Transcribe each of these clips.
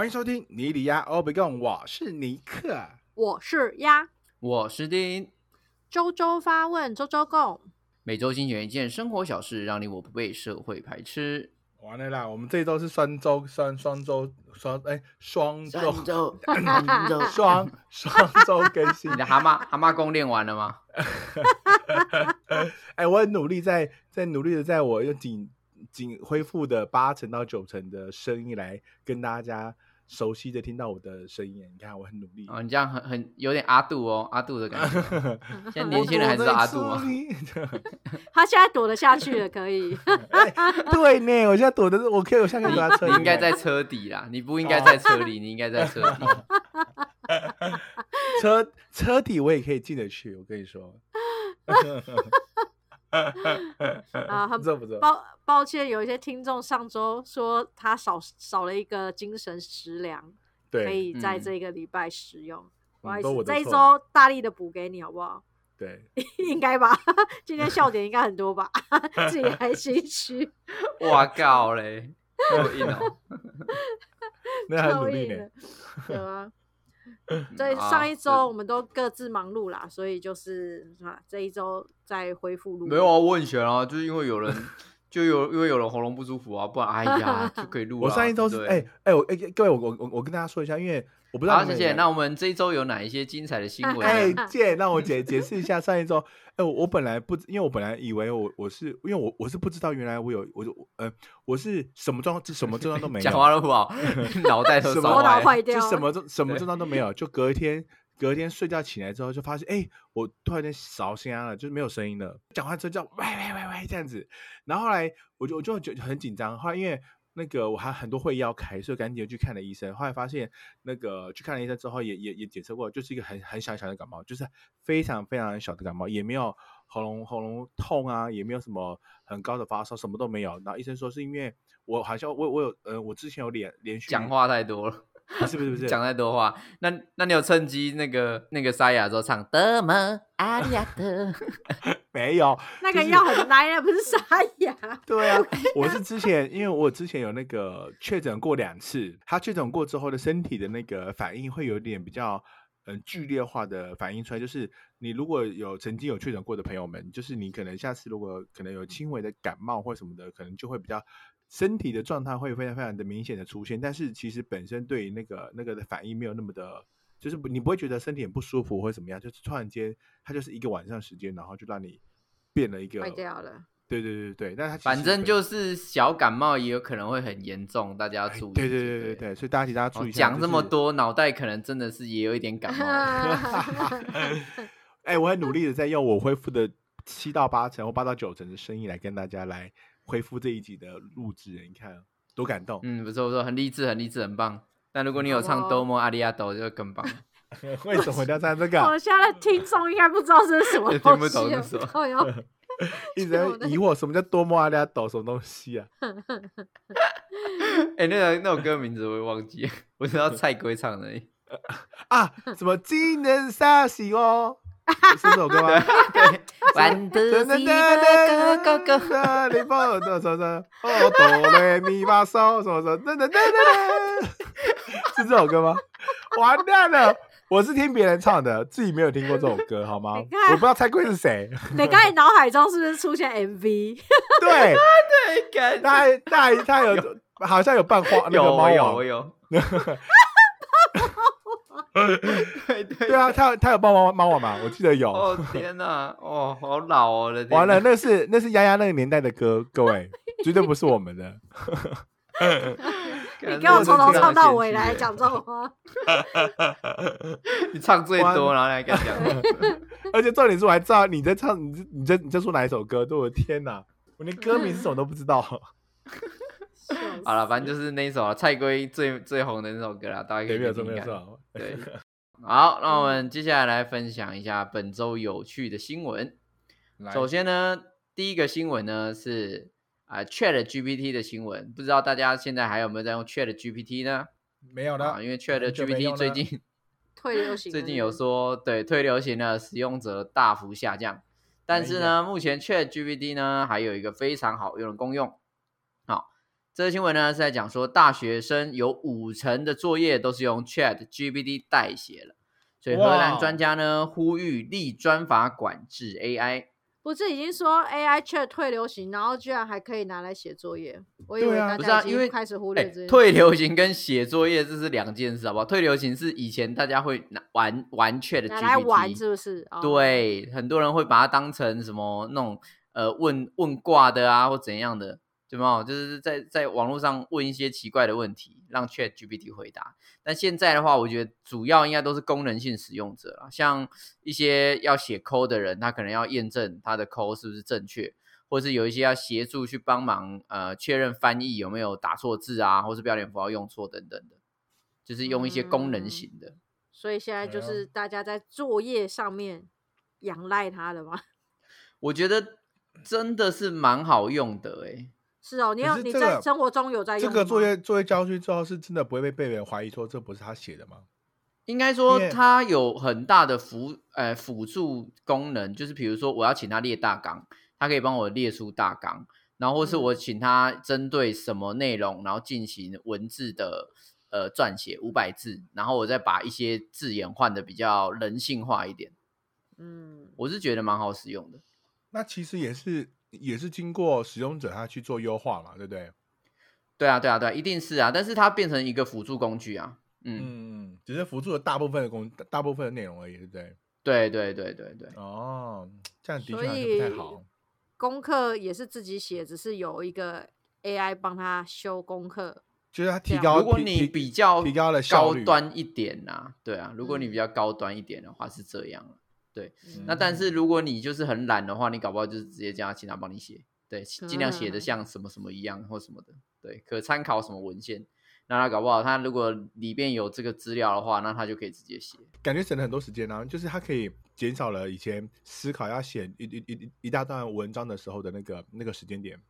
欢迎收听尼里亚欧比贡，我是尼克。我是鸭，我是丁，周周发问，周周共。每周精选一件生活小事，让你我不被社会排斥。完了啦，我们这周是双周双双周双哎双周周，双 双周更新你。的蛤蟆 蛤蟆功练完了吗？哎，我很努力在在努力的在我用仅仅恢复的八成到九成的声音来跟大家熟悉的听到我的声音。你看我很努力。哦，你这样很很有点阿杜哦，阿杜的感觉。现在年轻人还知道阿杜吗？他现在躲得下去了，可以。哎对呢，我现在躲的是，我可以，我现在可以躲在车里。你应该在车底啦，你不应该在车里，你应该在车底。车车底，我也可以进得去。我跟你说，啊，很不错不错。抱抱歉，有一些听众上周说他少少了一个精神食粮，可以在嗯这个礼拜使用。不好意思，这一周大力的补给你好不好？对，应该吧，今天笑点应该很多吧，自己 还心虚，哇靠嘞，够硬哦。那很努力的。，对啊。这啊上一周我们都各自忙碌啦，所以就是啊，这一周再恢复录。没有啊，我很闲啊，就是因为有人就有因为有人喉咙不舒服啊，不然哎呀就可以录了。我上一周是对哎哎，我哎各位，我我我我跟大家说一下，因为我不知道好，谢谢。那我们这一周有哪一些精彩的新闻呢？哎，姐，让我解解释一下上一周。哎，我我本来不，因为我本来以为我我是，因为我我是不知道原来我有我就呃我是什么状什么症状都没有，讲话都不好，脑袋都什么头脑烧。坏掉了，就什么症什么症状都没有，就隔一天隔一天睡觉起来之后就发现，哎、我突然间烧声了，就是没有声音了，讲话之后叫喂喂喂喂这样子，然后后来我就我就觉得很紧张，后来因为。那个我还很多会议要开，所以赶紧去看了医生。后来发现，那个去看了医生之后也，也也检测过，就是一个很很小小的感冒，就是非常非常小的感冒，也没有喉咙喉咙痛啊，也没有什么很高的发烧，什么都没有。然后医生说是因为我好像我我有呃，我之前有连连续讲话太多了，不 是不是不是讲太多话。那那你有趁机那个那个沙哑之后唱的吗阿里亚的？没有，那个要很来啊，不是沙哑。对啊，我是之前，因为我之前有那个确诊过两次，他确诊过之后的身体的那个反应会有点比较嗯剧烈化的反应出来，就是你如果有曾经有确诊过的朋友们，就是你可能下次如果可能有轻微的感冒或什么的，可能就会比较身体的状态会非常非常的明显的出现，但是其实本身对那个那个的反应没有那么的。就是你不会觉得身体很不舒服或者怎么样，就是突然间，它就是一个晚上时间，然后就让你变了一个坏掉了。对对对对，那它反正就是小感冒，也有可能会很严重，大家要注意。哎对对对对对对，所以大家请大家注哦意一下。讲这么就是，多，脑袋可能真的是也有一点感冒了。哎，我很努力的在用我恢复的七到八成或八到九成的声音来跟大家来恢复这一集的录制，你看多感动。嗯，不错不错，很励志，很励志，很棒。但如果你有唱哦多么阿里亚斗，就更棒。为什么要唱这个？我现在的听众应该不知道这是什么 听不懂西是什么一直在疑惑什么叫多么阿利亚斗什么东西啊？哎、那个那首歌名字我也忘记了，我知道蔡圭唱的而已。啊，什么今年杀喜哦？是这首歌吗？对，玩的是一个哥哥哥。你帮的什么哦哆来咪发嗦什么什么噔噔噔噔噔，是这首歌吗？完蛋了，我是听别人唱的，自己没有听过这首歌，好吗？我不知道蔡圭是谁。你刚才脑海中是不是出现 MV？对，他他他有好像有办花那有个有，有。对对对啊，他他有办猫猫网嘛？我记得有。哦天哪，哦好老哦，我的完了，那是那是丫丫那个年代的歌，各位绝对不是我们的。你给我从头唱到尾来讲这种话，你唱最多，然后来敢讲。而且重点是我还知道你在唱，你在你在你在说哪一首歌？对我的天哪，我连歌名是什么都不知道。好了，反正就是那一首啊蔡圭最最红的那首歌啦，大家可，以听听看。没有错。对，好，那我们接下来来分享一下本周有趣的新闻。首先呢，第一个新闻呢是啊、Chat GPT 的新闻，不知道大家现在还有没有在用 Chat GPT 呢？没有啊，了，因为 Chat GPT 最近 退流行最近有说，对退流行的使用者大幅下降，但是哎呢，目前 Chat GPT 呢还有一个非常好用的功用。好，这个新闻呢是在讲说，大学生有五成的作业都是用 Chat GPT 代写了，所以荷兰哇专家呢呼吁立专法管制 AI。不是已经说 AI Chat 退流行，然后居然还可以拿来写作业？我以为大家已经啊因为开始忽哎略这件事。退流行跟写作业这是两件事，好不好？退流行是以前大家会拿玩玩 Chat 拿来玩 GPT，是不是？哦，对，很多人会把它当成什么那种呃问问卦的啊，或怎样的，对吗？就是在在网络上问一些奇怪的问题，让 Chat GPT 回答。但现在的话，我觉得主要应该都是功能性使用者啦，像一些要写 code 的人，他可能要验证他的 code 是不是正确，或是有一些要协助去帮忙呃确认翻译有没有打错字啊，或是标点符号用错等等的，就是用一些功能嗯型的。所以现在就是大家在作业上面仰赖它的吗？我觉得真的是蛮好用的诶、是哦，你可有你在生活中有在用这个作业作业交出去之后，是真的不会被被人怀疑说这不是他写的吗？应该说因为它有很大的辅呃辅助功能，就是比如说我要请他列大纲，他可以帮我列出大纲，然后或是嗯我请他针对什么内容，然后进行文字的呃撰写五百字，然后我再把一些字眼换的比较人性化一点，嗯，我是觉得蛮好使用的。那其实也是也是经过使用者他去做优化嘛，对不对？对啊，对啊，对啊，一定是啊，但是它变成一个辅助工具啊，嗯，嗯，只是辅助了大部分的工大部分的内容而已，对不对？对对对对对，哦，这样的所确是不太好。功课也是自己写，只是有一个 AI 帮他修功课。就是他提高，如果你比较提高了效高端一点呐、对啊，如果你嗯比较高端一点的话是这样对，嗯那但是如果你就是很懒的话，你搞不好就是直接叫他请他帮你写，对，尽量写的嗯像什么什么一样或什么的，对，可参考什么文献。那他搞不好，他如果里边有这个资料的话，那他就可以直接写。感觉省了很多时间啊，就是他可以减少了以前思考要写一一一一大段文章的时候的那个那个时间点。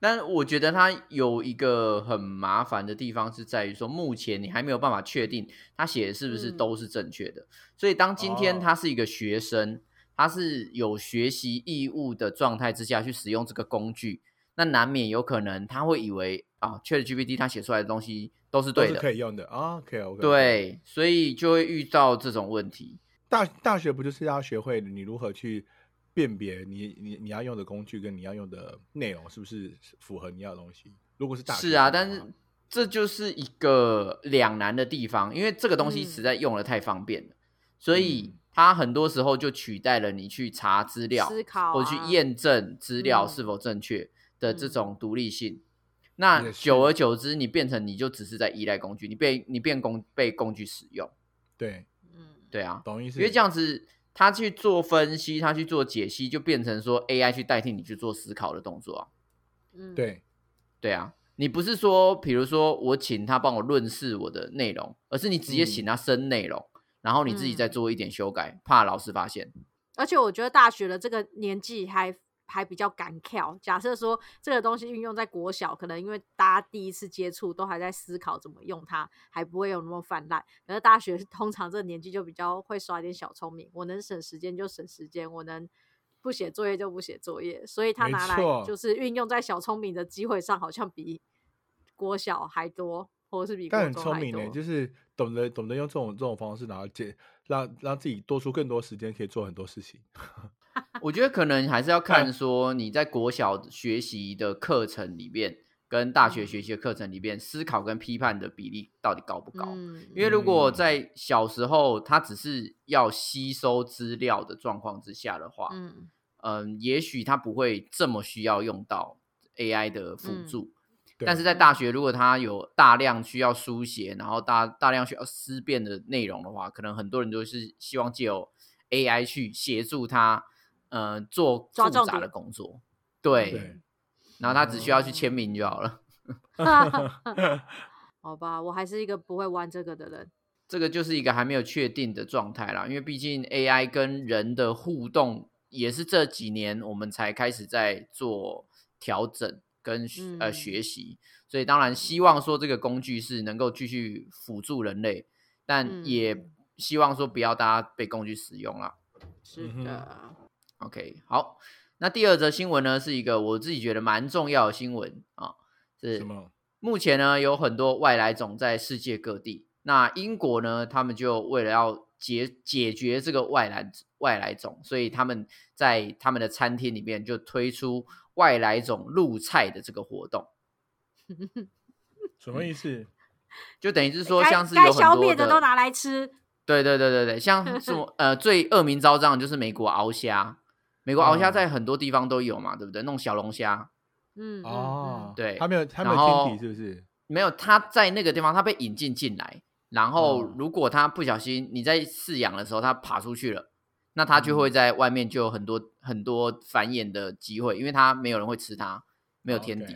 但我觉得它有一个很麻烦的地方是在于说，目前你还没有办法确定他写的是不是嗯都是正确的。所以当今天哦他是一个学生，他是有学习义务的状态之下去使用这个工具，那难免有可能他会以为啊，ChatGPT 他写出来的东西都是对的，都可以用的啊。可以 OK。，对，所以就会遇到这种问题。大大学不就是要学会你如何去辨别你你你要用的工具跟你要用的内容是不是符合你要的东西？如果是大是啊，但是这就是一个两难的地方，因为这个东西嗯。实在用的太方便了，所以嗯。它很多时候就取代了你去查资料，思考或者去啊验证资料嗯。是否正确的这嗯。种独立性。那久而久之，你变成你就只是在依赖工具，你被你变工被工具使用，对，嗯，对啊，懂意思？因为这样子，他去做分析，他去做解析，就变成说 AI 去代替你去做思考的动作啊。嗯，对，对啊，你不是说，比如说我请他帮我论述我的内容，而是你直接请他生内容，然后你自己再嗯做一点修改，怕老师发现。而且我觉得大学的这个年纪还还比较敢跳。假设说这个东西运用在国小，可能因为大家第一次接触，都还在思考怎么用它，还不会有那么泛滥。可是大学 通常这个年纪就比较会耍点小聪明，我能省时间就省时间，我能不写作业就不写作业，所以他拿来就是运用在小聪明的机会上，好像比国小还多，或者是比国但很。聪明呢，就是懂得懂得用这种这种方式，然后解让让自己多出更多时间，可以做很多事情。我觉得可能还是要看看说你在国小学习的课程里面，跟大学嗯学习的课程里面，思考跟批判的比例到底高不高。嗯，因为如果嗯在小时候他只是要吸收资料的状况之下的话，嗯嗯，也许他不会这么需要用到 AI 的辅嗯助。对但是在大学，如果他有大量需要书写，然后大大量需要思辨的内容的话，可能很多人都是希望借由 AI 去协助他，呃，做复杂的工作。对，对，然后他只需要去签名就好了。好吧，我还是一个不会玩这个的人。这个就是一个还没有确定的状态啦，因为毕竟 AI 跟人的互动也是这几年我们才开始在做调整跟学呃嗯学习，所以当然希望说这个工具是能够继续辅助人类，但也嗯希望说不要大家被工具使用啦。是的，OK，好，那第二则新闻呢是一个我自己觉得蛮重要的新闻啊，是什么？目前呢有很多外来种在世界各地。那英国呢，他们就为了要解解决这个外来外来种，所以他们在他们的餐厅里面就推出外来种入菜的这个活动，什么意思？就等于是说像是该有很多消灭的都拿来吃。对对对对对，像什么 呃最恶名昭彰的就是美国鳌虾，美国鳌虾嗯在很多地方都有嘛，对不对？那种小龙虾，嗯，嗯哦，对它没有，他没有天敌，是不是？没有，它在那个地方它被引进进来，然后哦如果它不小心你在饲养的时候它爬出去了，那它就会嗯在外面就有很多很多繁衍的机会，因为它没有人会吃它，没有天敌。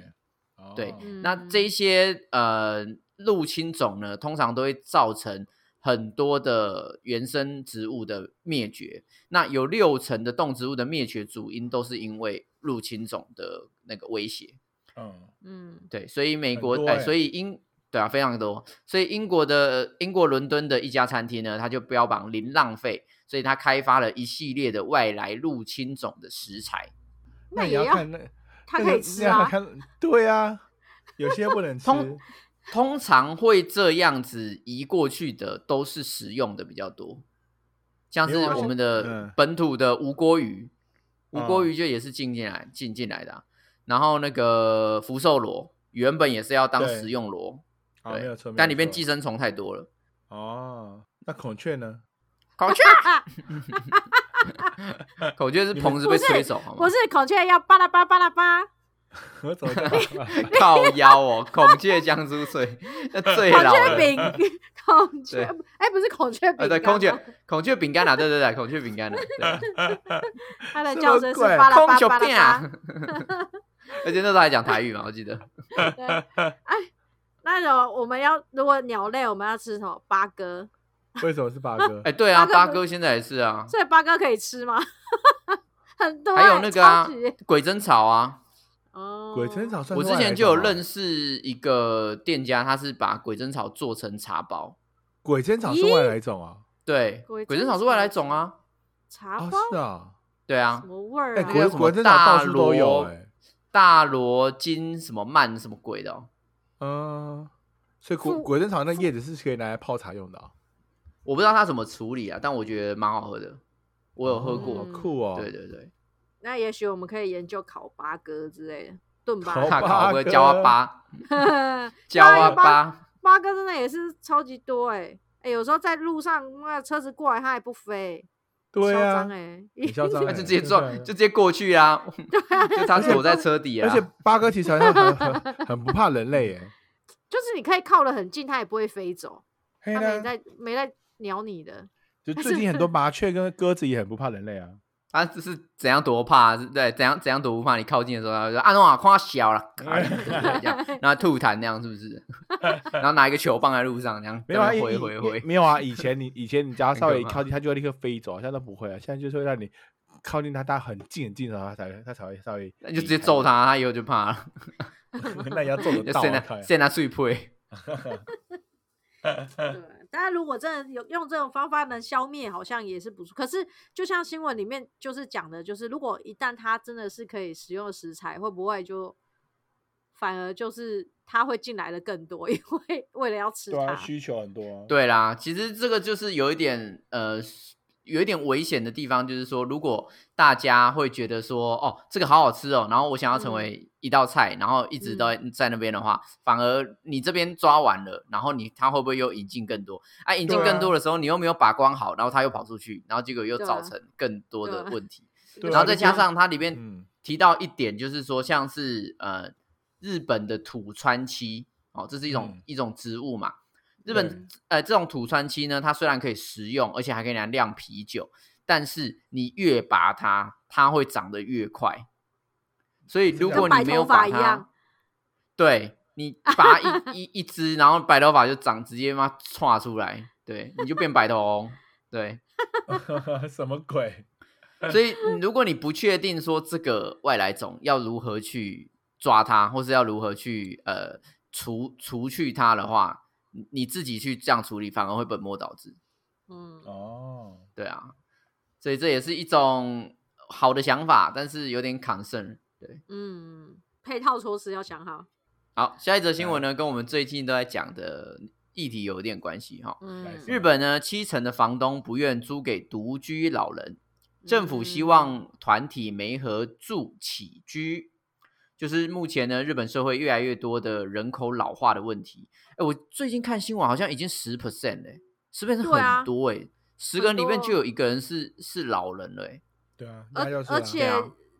哦对嗯那这一些呃入侵种呢，通常都会造成很多的原生植物的灭绝。那有六成的动植物的灭绝主因都是因为入侵种的那个威胁。嗯，嗯对，所以美国所以英对啊，非常多。所以英国的英国伦敦的一家餐厅呢，它就标榜零浪费，所以它开发了一系列的外来入侵种的食材。那也要看那，它可以吃啊。对啊，有些不能 吃。通通常会这样子移过去的，都是食用的比较多，像是我们嗯的本土的无锅鱼，无锅嗯鱼就也是进进来进进来的啊、然后那个福寿螺原本也是要当食用螺，哦，对。没有错，但里面寄生虫太多了。哦，那孔雀呢？孔雀，孔雀是棚子被吹走，好吗？不？是孔雀要巴拉巴巴拉巴，我怎么知道？靠腰哦，孔雀江苏脆，那最孔老了。雀饼，孔雀对，哎，不是孔雀饼呃，对，孔雀孔雀饼干啊，对对对，孔雀饼干啊，对。它的叫声是么鬼巴拉巴空酒饼巴拉巴啊。而且那时候还讲台语嘛，我记得。对，哎，那种我们要如果鸟类，我们要吃什么？八哥，为什么是八哥哎，？对啊，八哥现在也是啊，所以八哥可以吃吗？很多欸，还有那个啊超级，鬼针草啊。哦，鬼针草算我之前就有认识一个店家，他是把鬼针草做成茶包。鬼针草是外来种啊？对，鬼针鬼针草是外来种啊。啊，茶包是啊。对啊什，么味儿鬼鬼针草大到处都有。大罗金什么曼什么鬼的哦。嗯，所以鬼附鬼针草那叶子是可以拿来泡茶用的啊。我不知道它怎么处理啊，但我觉得蛮好喝的，我有喝过。嗯酷哦。对对对，那也许我们可以研究烤八哥之类的炖八烤哥。烤八哥焦啊巴，焦八啊巴，八哥真的也是超级多哎、哎、有时候在路上那车子过来，它也不飞，对啊嚣张，哎，很嚣张那 哎就直接撞，就直接过去啊，就他 躲在车底啊而。且八哥其实好像很很很不怕人类哎。就是你可以靠得很近，它也不会飞走，它没在没在鸟你的。就最近很多麻雀跟鸽子也很不怕人类啊。他这是怎样多怕？是对，怎样怎样多不怕？你靠近的时候，他就说：“啊，诺啊，夸小了，然后吐痰那样，是不是？然后拿一个球放在路上，这样没有啊，在那以以边挥挥挥。没有啊。以前你以前你只要很可怕稍微靠近，它就会立刻飞走，现在都不会啊。现在就是会让你靠近它，它很近很近的时候，它才它才会稍微那就直接揍它。他，他以后就怕了，那你要揍得就到啊！现在现在碎配。对，当然如果真的有用这种方法能消灭，好像也是不错。可是就像新闻里面就是讲的，就是如果一旦它真的是可以食用的食材，会不会就反而就是它会进来的更多，因为 为了要吃它。对啊，需求很多啊。对啦，其实这个就是有一点呃，有一点危险的地方，就是说，如果大家会觉得说，哦，这个好好吃哦，然后我想要成为一道菜，然后一直都在在那边的话，反而你这边抓完了，然后你他会不会又引进更多？啊，引进更多的时候，你又没有把关好，然后他又跑出去，然后结果又造成更多的问题。然后再加上它里面嗯提到一点，就是说像是呃日本的土川漆哦，这是一种、嗯一种植物嘛。日本呃这种土川漆呢，它虽然可以食用，而且还可以拿来酿啤酒，但是你越拔它，它会长得越快。所以如果你没有把它对你拔一一一只，然后白头发就长直接妈窜出来，对，你就变白头翁，对。什么鬼？所以，如果你不确定说这个外来种要如何去抓它，或是要如何去呃除除去它的话，你你自己去这样处理，反而会本末倒置。嗯，哦，对啊，所以这也是一种好的想法，但是有点 concern。对嗯，配套措施要想好。好，下一则新闻呢，跟我们最近都在讲的议题有点关系哈。嗯，日本呢，七成的房东不愿租给独居老人，政府希望团体媒合住起居。就是目前呢，日本社会越来越多的人口老化的问题。哎，我最近看新闻，好像已经十 percent 哎，十 percent 很多哎，十个人里面就有一个人是是老人了哎。对啊，而而且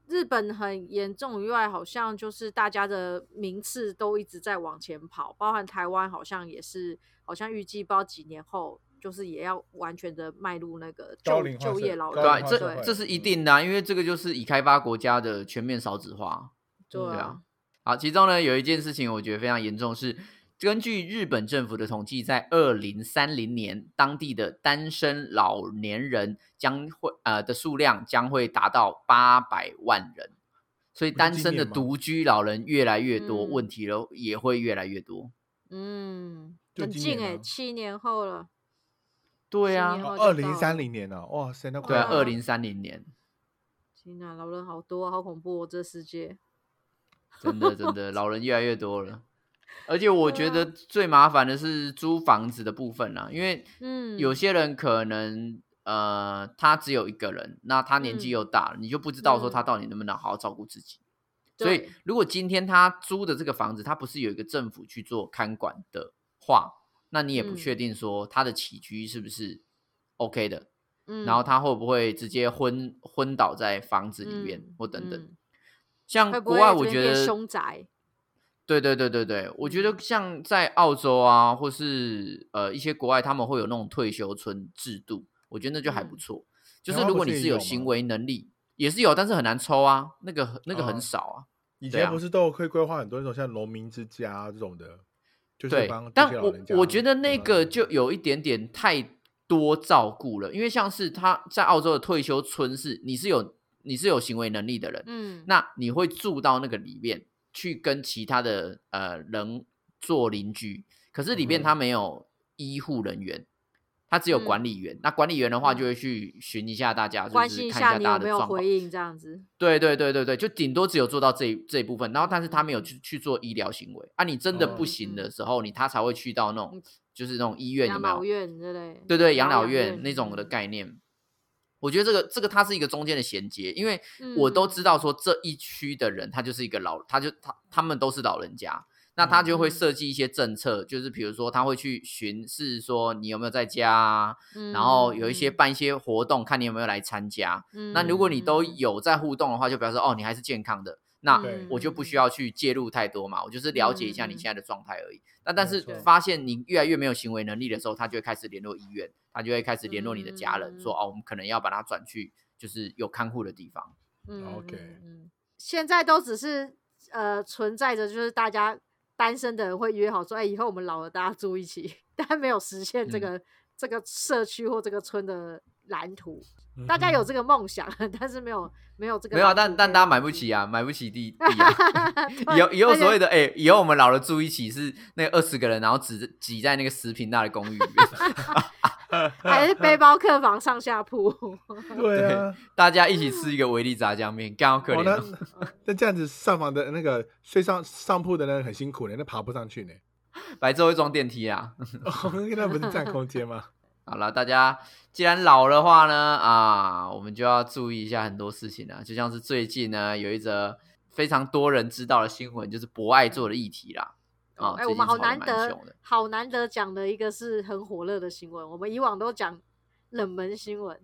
日本很严重以外，好像就是大家的名次都一直在往前跑，包含台湾好像也是，好像预计不知道几年后就是也要完全的迈入那个就就业老人对，这这是一定的，因为这个就是已开发国家的全面少子化。对啊，好，其中呢有一件事情我觉得非常严重，是根据日本政府的统计，在二零三零年，当地的单身老年人将会呃的数量将会达到八百万人，所以单身的独居老人越来越多，问题了也会越来越多。嗯，很近哎，七年后了。对啊，二零三零年了，哇塞，那对啊，二零三零年。天哪，老人好多，好恐怖哦，这世界。真的，真的，老人越来越多了，而且我觉得最麻烦的是租房子的部分啦，因为，嗯，有些人可能，呃，他只有一个人，那他年纪又大了，你就不知道说他到底能不能好好照顾自己。所以，如果今天他租的这个房子，他不是有一个政府去做看管的话，那你也不确定说他的起居是不是 OK 的，嗯，然后他会不会直接昏昏倒在房子里面或等等。像国外，我觉得凶宅。对对对对对，我觉得像在澳洲啊，或是呃一些国外，他们会有那种退休村制度，我觉得那就还不错。就是如果你是有行为能力，也是有，但是很难抽啊，那个那个很少啊。以前不是都会规划很多那种像农民之家这种的，就是帮但我我觉得那个就有一点点太多照顾了，因为像是他在澳洲的退休村是你是有。你是有行为能力的人，嗯，那你会住到那个里面去跟其他的呃人做邻居，可是里面他没有医护人员，他只有管理员。那管理员的话就会去巡一下大家，就是看一下大家有没有回应这样子。对对对对对，就顶多只有做到这这一部分，然后但是他没有去去做医疗行为啊。你真的不行的时候，你他才会去到那种就是那种医院，养老院之类。对对，养老院那种的概念。我觉得这个这个它是一个中间的衔接，因为我都知道说这一区的人他就是一个老，他就他他们都是老人家，那他就会设计一些政策，就是比如说他会去巡视说你有没有在家，然后有一些办一些活动，看你有没有来参加。那如果你都有在互动的话，就表示哦你还是健康的。那我就不需要去介入太多嘛，我就是了解一下你现在的状态而已。那但是发现你越来越没有行为能力的时候，他就会开始联络医院，他就会开始联络你的家人，说哦，我们可能要把它转去就是有看护的地方。OK，嗯，现在都只是呃存在着，就是大家单身的人会约好说，哎，以后我们老了大家住一起，但没有实现这个这个社区或这个村的蓝图。大家有这个梦想，但是没有没有这个没有，但但大家买不起啊，买不起地 地啊。以后以后所谓的哎，以后我们老了住一起是那二十个人，然后只挤在那个十平大的公寓里面，还是背包客房上下铺？对啊，大家一起吃一个维力炸酱面，刚好可怜。那这样子上房的那个睡上上铺的人很辛苦呢，那爬不上去呢。白昼会装电梯啊？那不是占空间吗？好了，大家既然老的话呢，啊，我们就要注意一下很多事情啊。就像是最近呢，有一则非常多人知道的新闻，就是博爱做的议题啦。啊，哎，我们好难得，好难得讲的一个是很火热的新闻。我们以往都讲冷门新闻。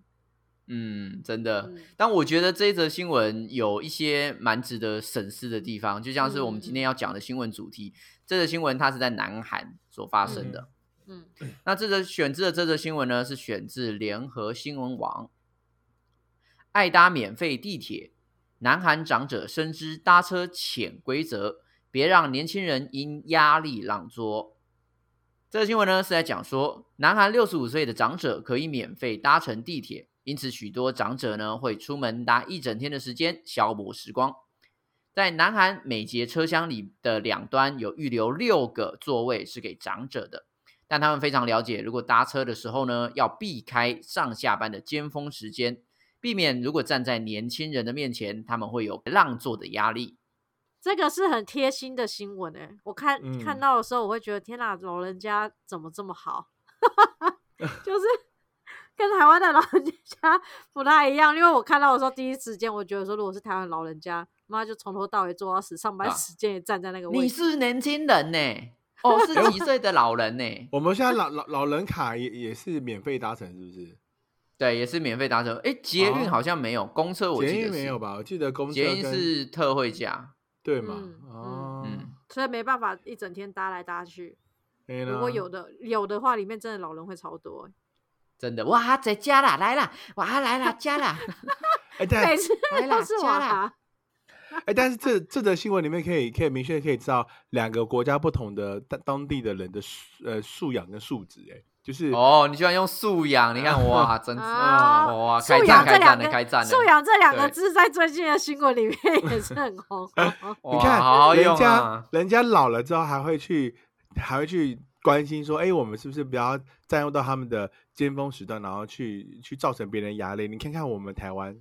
嗯，真的。但我觉得这一则新闻有一些蛮值得审视的地方，就像是我们今天要讲的新闻主题。这则新闻它是在南韩所发生的。嗯，那这则选自的这则新闻呢，是选自联合新闻网。爱搭免费地铁，南韩长者深知搭车潜规则，别让年轻人因压力让座。这个新闻呢是在讲说，南韩六十五岁的长者可以免费搭乘地铁，因此许多长者呢会出门搭一整天的时间消磨时光。在南韩每节车厢里的两端有预留六个座位是给长者的。但他们非常了解，如果搭车的时候呢，要避开上下班的尖峰时间，避免如果站在年轻人的面前，他们会有让座的压力。这个是很贴心的新闻诶、我看、看嗯到的时候，我会觉得天哪，老人家怎么这么好？就是 跟台湾的老人家不太一样。因为我看到的时候，第一时间我觉得说，如果是台湾老人家，妈就从头到尾做到死，上班啊时间也站在那个位置你。是年轻人呢、哦，是几岁的老人呢、我们现在老老老人卡也也是免费搭乘，是不是？对，也是免费搭乘。哎，捷运哦好像没有，公车我捷记得是运没有？吧？我记得公车捷运是特惠价。对嘛嗯？哦，嗯所以没办法一整天搭来搭去。如果有的有的话，里面真的老人会超多欸、真的哇，在家啦，来啦，哇，来啦，家啦，哎，但每次都是我加啦啊。哎，但是这这则新闻里面可以可以明确可以知道两个国家不同的当当地的人的素呃素养跟素质，哎，就是哦，你居然用素养，你看 哇，真是啊哇，素开战开战了，养这两个开战了，素养这两个字在最近的新闻里面也是很红。你看好好用人家啊，人家老了之后还会去还会去关心说，哎，我们是不是不要占用到他们的尖峰时段，然后去去造成别人压力？你看看我们台湾，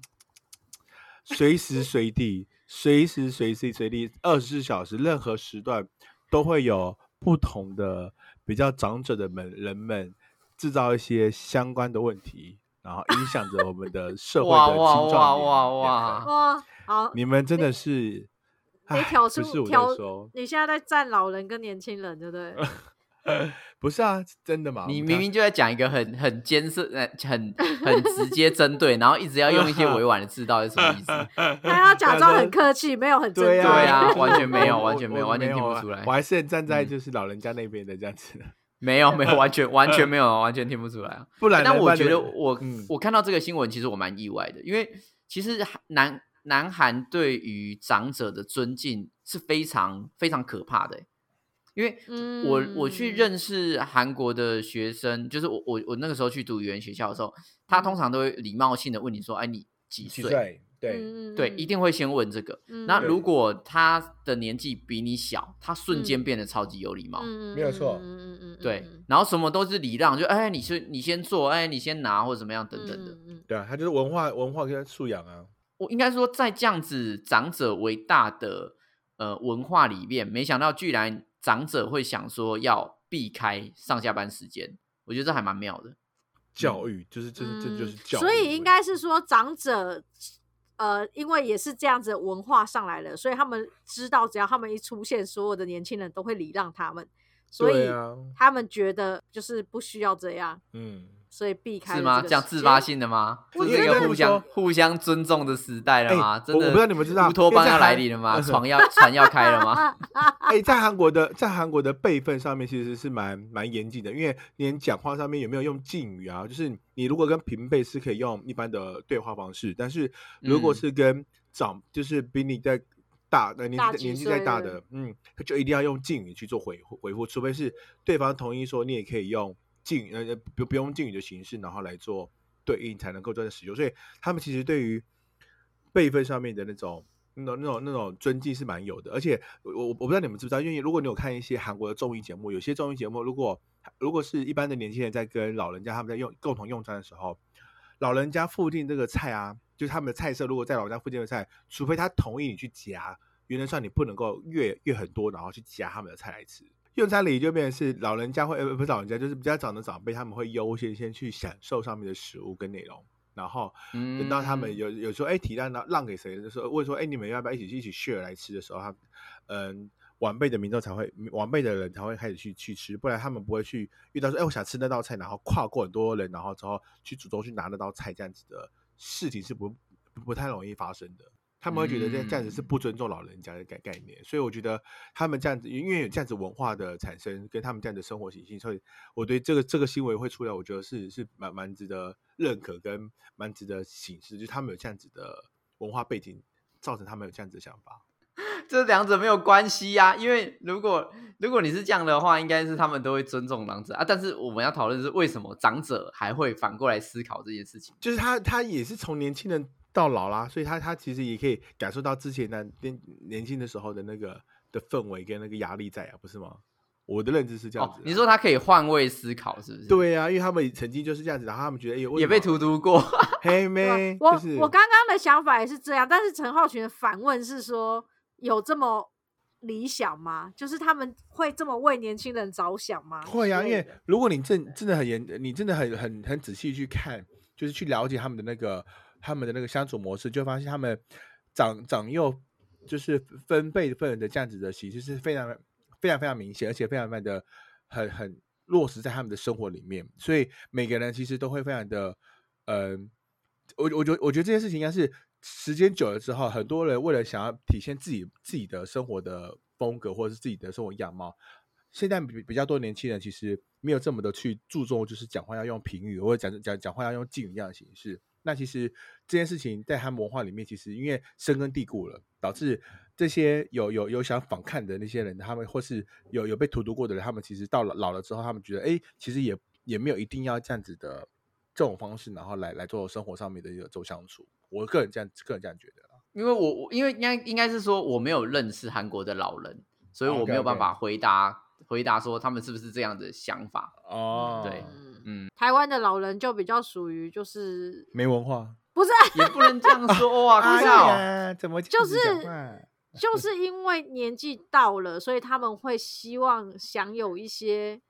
随时随地、随时随地随地，二十四小时，任何时段都会有不同的比较长者的们人们制造一些相关的问题，然后影响着我们的社会的哇哇青壮年。哇哇哇哇，好，你们真的是，你唉挑出挑，你现在在站老人跟年轻人，对不对？不是啊，真的吗？你明明就在讲一个很很艰涩、呃很 很直接针对，然后一直要用一些委婉的字，到底是什么意思？他要假装很客气，没有很针对对啊完全没有完全没有完全听不出来我还是站在嗯就是老人家那边的这样子，没有没有，完全完全没有，完全听不出来啊。不然但我觉得我、嗯我看到这个新闻，其实我蛮意外的，因为其实韩南南韩对于长者的尊敬是非常非常可怕的欸，因为我、我去嗯认识韩国的学生，就是我我我那个时候去读语言学校的时候，他通常都会礼貌性的问你说，哎，你几岁？对嗯对，一定会先问这个。嗯那如果他的年纪比你小，他瞬间嗯变得超级有礼貌。嗯没有错嗯嗯嗯，对，然后什么都是礼让，就哎，你是你先做，哎，你先拿或者怎么样等等的。嗯嗯对啊，他就是文化文化跟素养啊，我应该说，在这样子长者为大的呃文化里面，没想到居然长者会想说要避开上下班时间，我觉得这还蛮妙的。教育就是这是这就是嗯教育所以应该是说长者。呃，因为也是这样子文化上来了，所以他们知道，只要他们一出现，所有的年轻人都会礼让他们，所以啊，他们觉得就是不需要这样，嗯，所以避开是吗？了这个时这样自发性的吗？我这是一个互相互相尊重的时代了哎吗？真的，我我不知道你们知道乌托邦要来临了吗？床要船要开了吗？哎，在韩国的在韩国的辈分上面其实是蛮蛮严谨的，因为连讲话上面有没有用敬语啊，就是你如果跟平辈是可以用一般的对话方式，但是如果嗯是跟长就是比你在大的年纪年纪再大的，嗯，就一定要用敬语去做回回复，除非是对方同意说你也可以用敬呃不不用敬语的形式，然后来做对应才能够真的使用，所以他们其实对于辈分上面的那种。那种那种那种尊敬是蛮有的，而且我我我不知道你们知不知道，因为如果你有看一些韩国的综艺节目，有些综艺节目如果如果是一般的年轻人在跟老人家他们在用共同用餐的时候，老人家附近这个菜啊，就是他们的菜色，如果在老人家附近的菜，除非他同意你去夹，原则上你不能够越越很多，然后去夹他们的菜来吃。用餐礼仪就变成是老人家会呃不是老人家，就是比较长的长辈，他们会优先先去享受上面的食物跟内容，然后等到他们嗯有有时候哎体谅让让给谁的时候，问说哎你们要不要一起去一起 share 来吃的时候，他嗯晚辈的民众才会晚辈的人才会开始去去吃，不然他们不会去遇到说哎我想吃那道菜，然后跨过很多人，然后之后去主动去拿那道菜这样子的事情是不不不太容易发生的。他们会觉得这这样子是嗯不尊重老人家的概概念，所以我觉得他们这样子，因为有这样子文化的产生，跟他们这样的生活习性，所以我对这个这个新闻会出来，我觉得是是蛮蛮值得认可，跟蛮值得醒示，就是他们有这样子的文化背景，造成他们有这样子的想法。这两者没有关系呀、因为如果如果你是这样的话，应该是他们都会尊重长者啊。但是我们要讨论是为什么长者还会反过来思考这件事情。就是他他也是从年轻人到老啦，所以他他其实也可以感受到之前的年年轻的时候的那个的氛围跟那个压力在啊，不是吗？我的认知是这样子、啊哦，你说他可以换位思考，是不是？，对呀、啊，因为他们曾经就是这样子，然后他们觉得哎也被荼毒过。黑对妹，我就是我刚刚的想法也是这样，但是陈浩群的反问是说，有这么理想吗？就是他们会这么为年轻人着想吗？会啊，因为如果你真真的很严，你真的很很很仔细去看，就是去了解他们的那个他们的那个相处模式，就发现他们长长幼就是分辈分的这样子的形式是非常非常非常明显，而且非常非常的很很落实在他们的生活里面，所以每个人其实都会非常的，嗯、我我觉得我觉得这件事情应该是时间久了之后，很多人为了想要体现自己自己的生活的风格或者是自己的生活样貌，现在比比较多年轻人其实没有这么的去注重，就是讲话要用评语，或者讲讲讲话要用敬语一样的形式。那其实这件事情在他们文化里面，其实因为深根蒂固了，导致这些有有有想反看的那些人，他们或是有有被荼毒过的人，他们其实到了老了之后，他们觉得，哎，其实也也没有一定要这样子的这种方式，然后来来做生活上面的一个周相处。我个人这样个人这样觉得啦。因为我我因为应该应该是说我没有认识韩国的老人，所以我没有办法回答回答说他们是不是这样的想法。哦，对嗯嗯，台湾的老人就比较属于就是没文化。不是也不能这样说 啊，哎靠！呀，怎么就是 就是因为年纪到了，所以他们会希望享有一些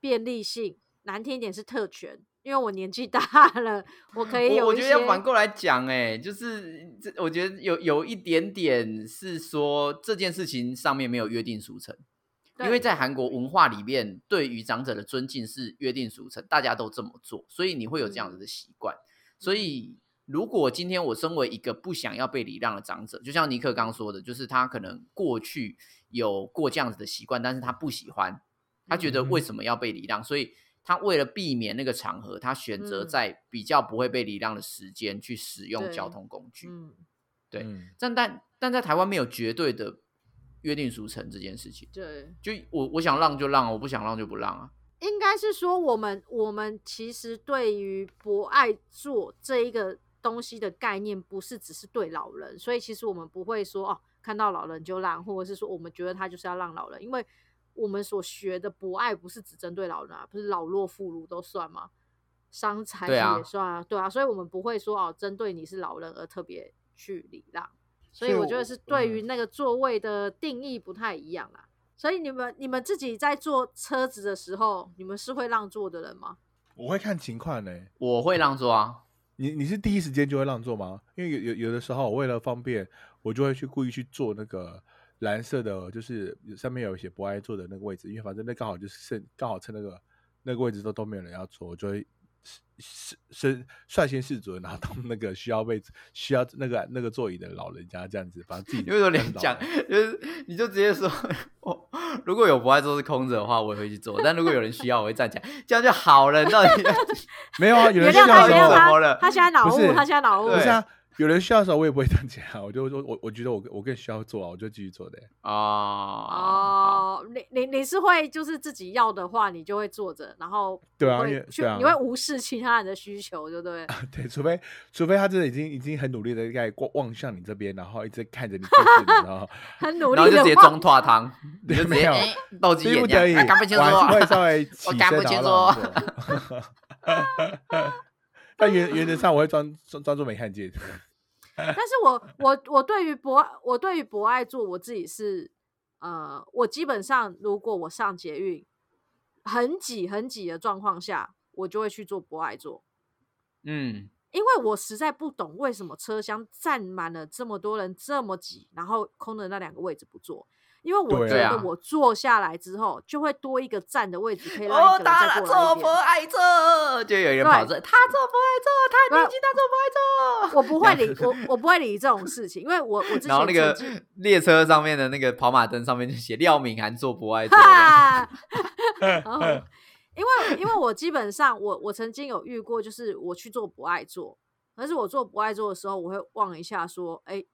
便利性，难听一点是特权。因为我年纪 大了，我可以有我我觉得要反过来讲，哎，就是这，我觉得有有一点点是说这件事情上面没有约定俗成，因为在韩国文化里面，对于长者的尊敬是约定俗成，大家都这么做，所以你会有这样子的习惯。所以，如果今天我身为一个不想要被礼让的长者，就像尼克刚说的，就是他可能过去有过这样子的习惯，但是他不喜欢，他觉得嗯。为什么要被礼让，所以他为了避免那个场合，他选择嗯在比较不会被礼让的时间去使用交通工具。嗯，对嗯但但但在台湾没有绝对的约定俗成这件事情，对，就我我想让就让，我不想让就不让啊。应该是说我们我们其实对于博爱座这一个东西的概念，不是只是对老人，所以其实我们不会说哦，看到老人就让，或者是说我们觉得他就是要让老人，因为我们所学的博爱不是只针对老人啊，不是老弱妇孺都算吗？伤残对啊也算啊，对啊，所以我们不会说哦，针对你是老人而特别去礼让，所以我我觉得是对于嗯那个座位的定义不太一样啦。所以你们你们自己在坐车子的时候，你们是会让座的人吗？我会看情况呢。我会让座啊，你你是第一时间就会让座吗？因为有有有的时候，我为了方便，我就会去故意去坐那个蓝色的，就是上面有一些不爱坐的那个位置，因为反正那刚好就是剩刚好趁那个那个位置都都没有人要坐，我就会是是率先士卒，然后当那个需要位置需要那个那个座椅的老人家这样子，把自己因为有当脸讲，就是你就直接说，我如果有不爱坐是空着的话，我也会去坐；但如果有人需要，我会站起来，这样就好了。你到底没有啊，有人原谅他，需要的时候原谅他怎么了，他现在脑雾，他现在脑雾。不是啊，有人需要的时候我也不会站起来，我就说我我觉得我我更需要做啊，我就继续做的。哦，哦，你你你是会就是自己要的话，你就会做着，然后对啊去因为对啊你会无视其他人的需求，对不对？对，除非除非他真的已经已经很努力的在望望向你这边，然后一直看着你 然后很努力然后 就直接中拓汤，你就直没有斗鸡眼不得已，样，啊赶快请我会。稍微 起我身赶不清然后让座。但原原则上我会装装装作没看见。但是我我我对于博我对于博爱座，我自己是呃，我基本上如果我上捷运很挤很挤的状况下，我就会去做博爱座。嗯，因为我实在不懂为什么车厢站满了这么多人这么挤，然后空的那两个位置不坐。因为我觉啊得我坐下来之后，就会多一个站的位置，可以让哦，一个人他再过来一坐不点。爱坐，就有人跑对这，他坐不爱坐，他年纪大坐不爱坐。我不会理我，我不会理这种事情，因为我我之前然后那个 列车上面的那个跑马灯上面就写廖敏涵坐不爱 坐这样。哈，然后因为因为我基本上我我曾经有遇过，就是我去做不爱做，可是我做不爱做的时候，我会望一下说，哎、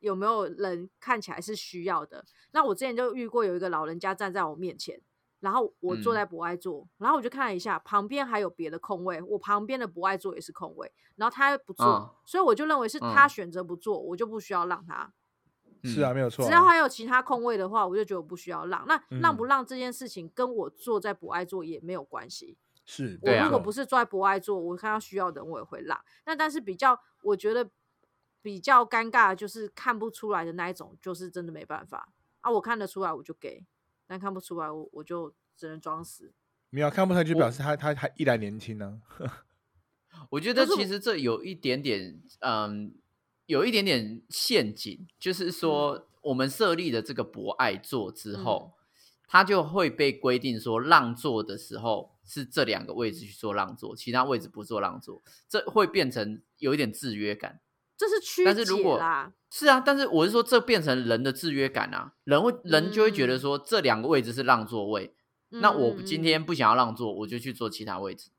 有没有人看起来是需要的？那我之前就遇过有一个老人家站在我面前，然后我坐嗯在不爱座，然后我就看了一下旁边还有别的空位，我旁边的不爱座也是空位，然后他不坐，嗯所以我就认为是他嗯选择不坐，我就不需要让他。是啊，没有错啊。只要还有其他空位的话，我就觉得我不需要让。那让不嗯让这件事情跟我坐在不爱坐也没有关系。是，我如果不是坐在不爱坐，我看到需要的人我也会让。那但是比较，我觉得比较尴尬的就是看不出来的那一种，就是真的没办法。啊，我看得出来我就给，但看不出来我我就只能装死。没有看不出来，就表示他他还依然年轻呢、我觉得其实这有一点点，嗯，有一点点陷阱，就是说我们设立的这个博爱座之后，它就会被规定说让座的时候是这两个位置去做让座，其他位置不做让座，这会变成有一点制约感。这是曲但是如果解啦，是啊，但是我是说，这变成人的制约感啊，人会人就会觉得说这两个位置是让座位，那我嗯今天不想要让座，我就去坐其他位置。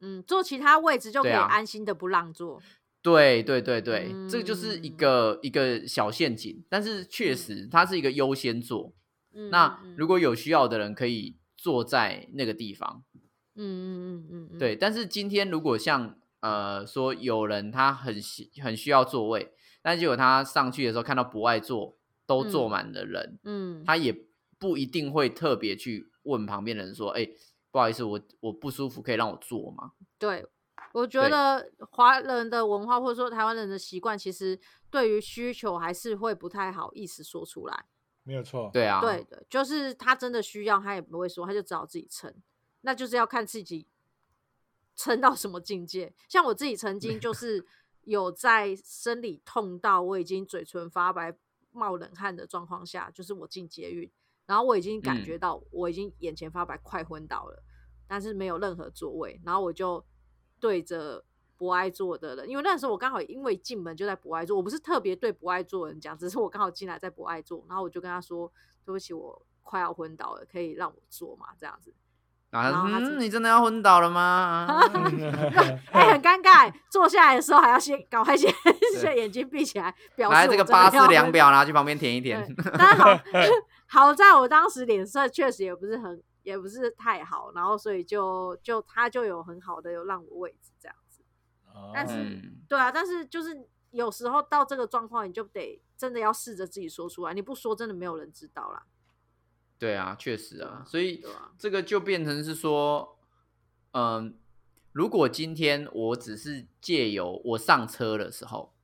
嗯坐其他位置就可以安心的不让座。对对对对，这个就是一嗯个一个小陷阱，但是确实它是一个优先座。嗯那嗯如果有需要的人可以坐在那个地方，嗯嗯嗯嗯嗯，对。但是今天如果像呃说有人他很需很需要座位，但结果他上去的时候看到不爱坐都坐嗯满的人，嗯，他也不一定会特别去问旁边的人说：“哎、不好意思，我我不舒服，可以让我坐吗对，我觉得华人的文化或者说台湾人的习惯，其实对于需求还是会不太好意思说出来。没有错？”，对啊，对的，就是他真的需要，他也不会说，他就只好自己撑。那就是要看自己撑到什么境界。像我自己曾经就 是有在生理痛到我已经嘴唇发白、冒冷汗的状况下，就是我进捷运，然后我已经感嗯觉到我已经眼前发白，快昏倒了，但是没有任何座位，然后我就对着。不爱坐的人，因为那时候我刚好因为进门就在不爱坐，我不是特别对不爱坐的人讲，只是我刚好进来在不爱坐，然后我就跟他说：“对不起，我快要昏倒了，可以让我坐吗？”这样子，然后他说：“然后他只嗯，你真的要昏倒了吗？” 哎、很尴尬，坐下来的时候还要先赶快先先眼睛闭起来，表示来，这个八四量昏表拿去旁边填一填。但好 好在我当时脸色确实也不是很，也不是太好，然后所以就就他就有很好的有让我位置这样子。但是嗯，对啊，但是就是有时候到这个状况，你就得真的要试着自己说出来，你不说真的没有人知道啦。对啊，确实啊，啊所以这个就变成是说，嗯，如果今天我只是借由我上车的时候，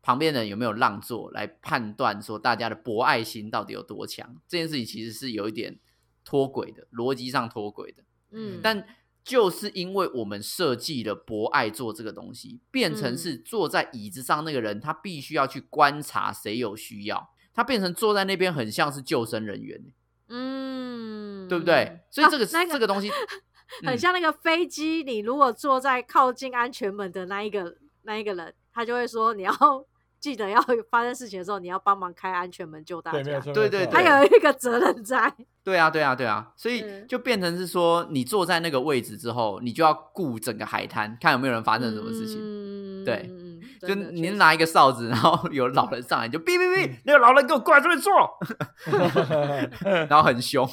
旁边人有没有让座来判断说大家的博爱心到底有多强，这件事情其实是有一点脱轨的，逻辑上脱轨的。嗯，但就是因为我们设计了博爱座这个东西，变成嗯。是坐在椅子上那个人，他必须要去观察谁有需要，他变成坐在那边很像是救生人员，嗯，对不对？所以这个、啊那这个东西 嗯很像那个飞机，你如果坐在靠近安全门的那一个那一个人，他就会说你要记得要 发生事情的时候，你要帮忙开安全门救大家。错，对对他有一个责任在，对啊，对啊，对啊，所以嗯就变成是说，你坐在那个位置之后，你就要顾整个海滩，看有没有人发生什么事情。嗯对就真的确实你拿一个哨子，然后有老人上来，就哔哔哔，那个老人给我过来这边坐 然后很凶，